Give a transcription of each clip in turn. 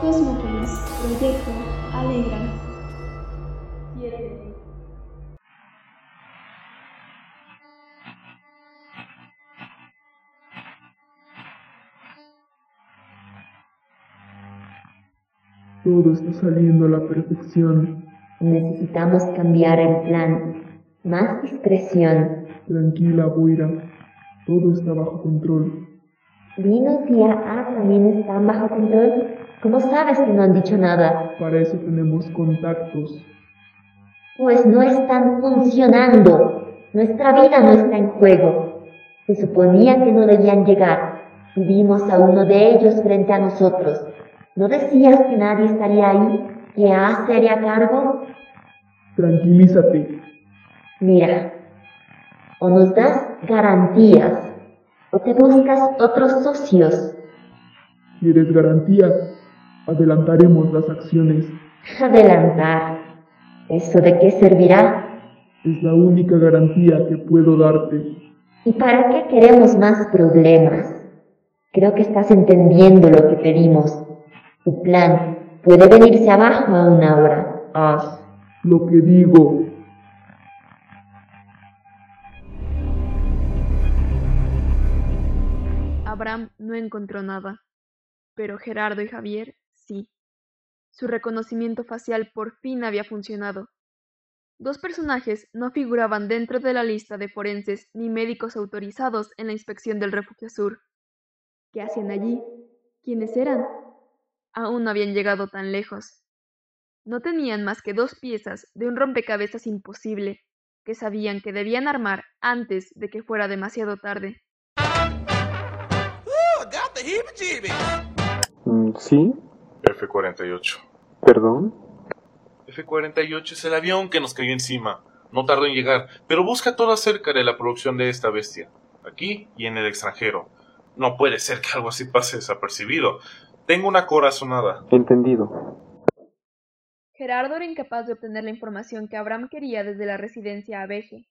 Cosmópolis, Proyecto, Alegra. Todo está saliendo a la perfección. Necesitamos cambiar el plan. Más discreción. Tranquila, Boira. Todo está bajo control. Dinos si A también está bajo control. ¿Cómo sabes que no han dicho nada? Para eso tenemos contactos. Pues no están funcionando. Nuestra vida no está en juego. Se suponía que no debían llegar. Vimos a uno de ellos frente a nosotros. ¿No decías que nadie estaría ahí? ¿Que A sería cargo? Tranquilízate. Mira, o nos das garantías, o te buscas otros socios. ¿Quieres garantía? Adelantaremos las acciones. Adelantar. ¿Eso de qué servirá? Es la única garantía que puedo darte. ¿Y para qué queremos más problemas? Creo que estás entendiendo lo que pedimos. Tu plan puede venirse abajo a una hora. Haz lo que digo. Abraham no encontró nada, pero Gerardo y Javier sí. Su reconocimiento facial por fin había funcionado. Dos personajes no figuraban dentro de la lista de forenses ni médicos autorizados en la inspección del Refugio Sur. ¿Qué hacían allí? ¿Quiénes eran? Aún no habían llegado tan lejos. No tenían más que dos piezas de un rompecabezas imposible, que sabían que debían armar antes de que fuera demasiado tarde. Mm, ¿Sí? F-48. ¿Perdón? F-48 es el avión que nos cayó encima. No tardó en llegar, pero busca todo acerca de la producción de esta bestia, aquí y en el extranjero. No puede ser que algo así pase desapercibido. Tengo una corazonada. Entendido. Gerardo era incapaz de obtener la información que Abraham quería desde la residencia abeje.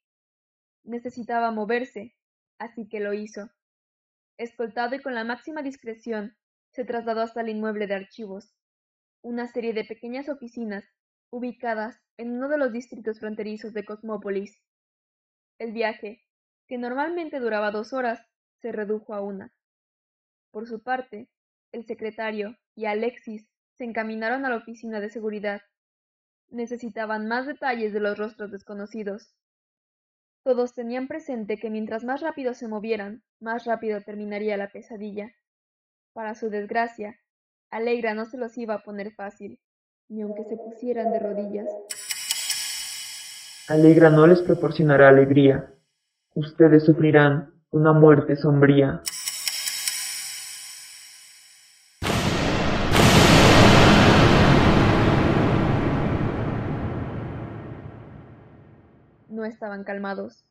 Necesitaba moverse, así que lo hizo. Escoltado y con la máxima discreción, se trasladó hasta el inmueble de archivos, una serie de pequeñas oficinas ubicadas en uno de los distritos fronterizos de Cosmópolis. El viaje, que normalmente duraba dos horas, se redujo a una. Por su parte, el secretario y Alexis se encaminaron a la oficina de seguridad. Necesitaban más detalles de los rostros desconocidos. Todos tenían presente que mientras más rápido se movieran, más rápido terminaría la pesadilla. Para su desgracia, Alegra no se los iba a poner fácil, ni aunque se pusieran de rodillas. Alegra no les proporcionará alegría. Ustedes sufrirán una muerte sombría. No estaban calmados.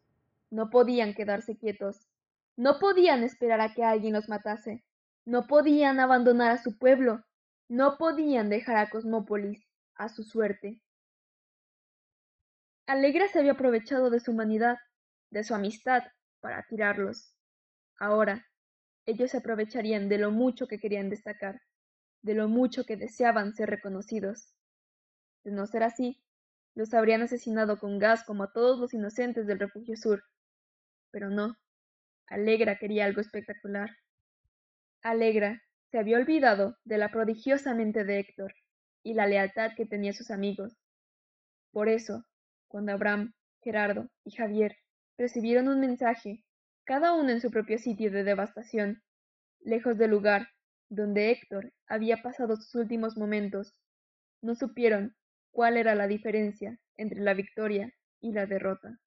No podían quedarse quietos. No podían esperar a que alguien los matase. No podían abandonar a su pueblo. No podían dejar a Cosmópolis a su suerte. Alegra se había aprovechado de su humanidad, de su amistad, para tirarlos. Ahora, ellos se aprovecharían de lo mucho que querían destacar, de lo mucho que deseaban ser reconocidos. De no ser así, los habrían asesinado con gas como a todos los inocentes del Refugio Sur. Pero no. Alegra quería algo espectacular. Alegra se había olvidado de la prodigiosa mente de Héctor y la lealtad que tenía sus amigos. Por eso, cuando Abraham, Gerardo y Javier recibieron un mensaje, cada uno en su propio sitio de devastación, lejos del lugar donde Héctor había pasado sus últimos momentos, no supieron cuál era la diferencia entre la victoria y la derrota.